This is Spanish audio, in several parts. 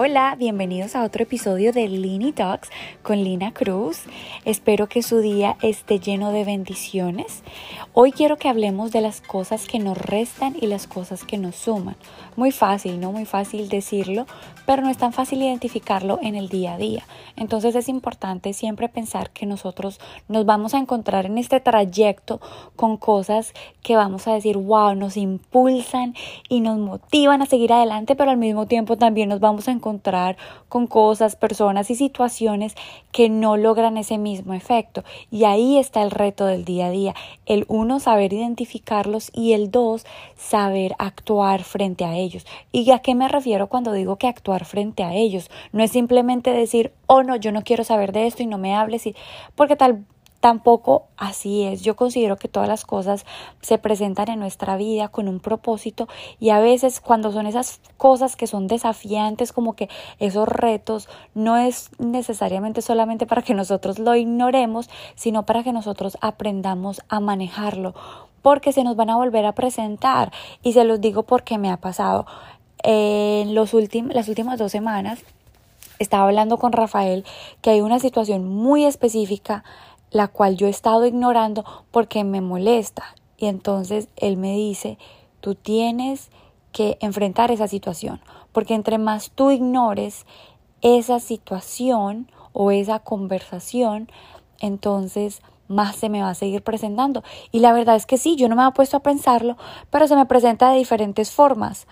Hola, bienvenidos a otro episodio de Lini Talks con Lina Cruz. Espero que su día esté lleno de bendiciones. Hoy quiero que hablemos de las cosas que nos restan y las cosas que nos suman. Muy fácil, ¿no? Muy fácil decirlo, pero no es tan fácil identificarlo en el día a día. Entonces es importante siempre pensar que nosotros nos vamos a encontrar en este trayecto con cosas que vamos a decir, wow, nos impulsan y nos motivan a seguir adelante, pero al mismo tiempo también nos vamos a encontrar con cosas, personas y situaciones que no logran ese mismo efecto. Y ahí está el reto del día a día. El uno, saber identificarlos y el dos, saber actuar frente a ellos. ¿Y a qué me refiero cuando digo que actuar frente a ellos? No es simplemente decir, oh no, yo no quiero saber de esto y no me hables, y... porque tal Tampoco así es. Yo considero que todas las cosas se presentan en nuestra vida con un propósito y a veces cuando son esas cosas que son desafiantes, como que esos retos, no es necesariamente solamente para que nosotros lo ignoremos, sino para que nosotros aprendamos a manejarlo, porque se nos van a volver a presentar. Y se los digo porque me ha pasado. En los las últimas dos semanas estaba hablando con Rafael que hay una situación muy específica la cual yo he estado ignorando porque me molesta. Y entonces él me dice, tú tienes que enfrentar esa situación, porque entre más tú ignores esa situación o esa conversación, entonces más se me va a seguir presentando. Y la verdad es que sí, yo no me he puesto a pensarlo, pero se me presenta de diferentes formas.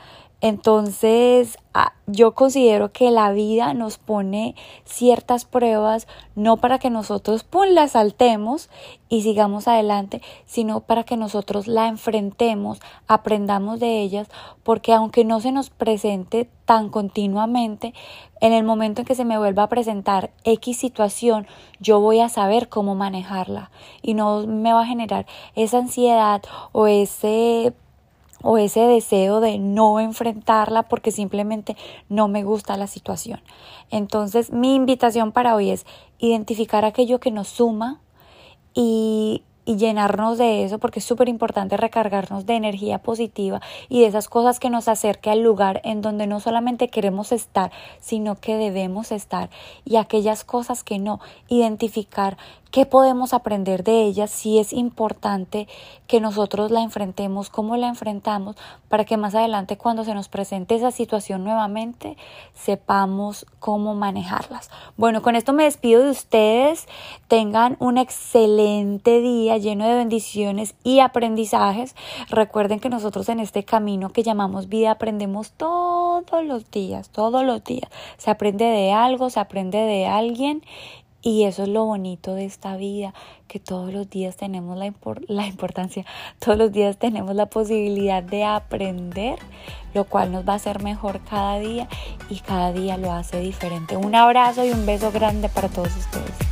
Entonces, ah, yo considero que la vida nos pone ciertas pruebas no para que nosotros pum, las saltemos y sigamos adelante, sino para que nosotros la enfrentemos, aprendamos de ellas, porque aunque no se nos presente tan continuamente, en el momento en que se me vuelva a presentar X situación, yo voy a saber cómo manejarla y no me va a generar esa ansiedad o ese o ese deseo de no enfrentarla porque simplemente no me gusta la situación. Entonces mi invitación para hoy es identificar aquello que nos suma y y llenarnos de eso porque es súper importante recargarnos de energía positiva y de esas cosas que nos acerque al lugar en donde no solamente queremos estar, sino que debemos estar y aquellas cosas que no, identificar qué podemos aprender de ellas, si es importante que nosotros la enfrentemos, cómo la enfrentamos, para que más adelante cuando se nos presente esa situación nuevamente sepamos cómo manejarlas. Bueno, con esto me despido de ustedes, tengan un excelente día lleno de bendiciones y aprendizajes. Recuerden que nosotros en este camino que llamamos vida aprendemos todos los días, todos los días. Se aprende de algo, se aprende de alguien y eso es lo bonito de esta vida, que todos los días tenemos la, la, importancia, todos los días tenemos la posibilidad de aprender, lo cual nos va a hacer mejor cada día y cada día lo hace diferente. Un abrazo y un beso grande para todos ustedes.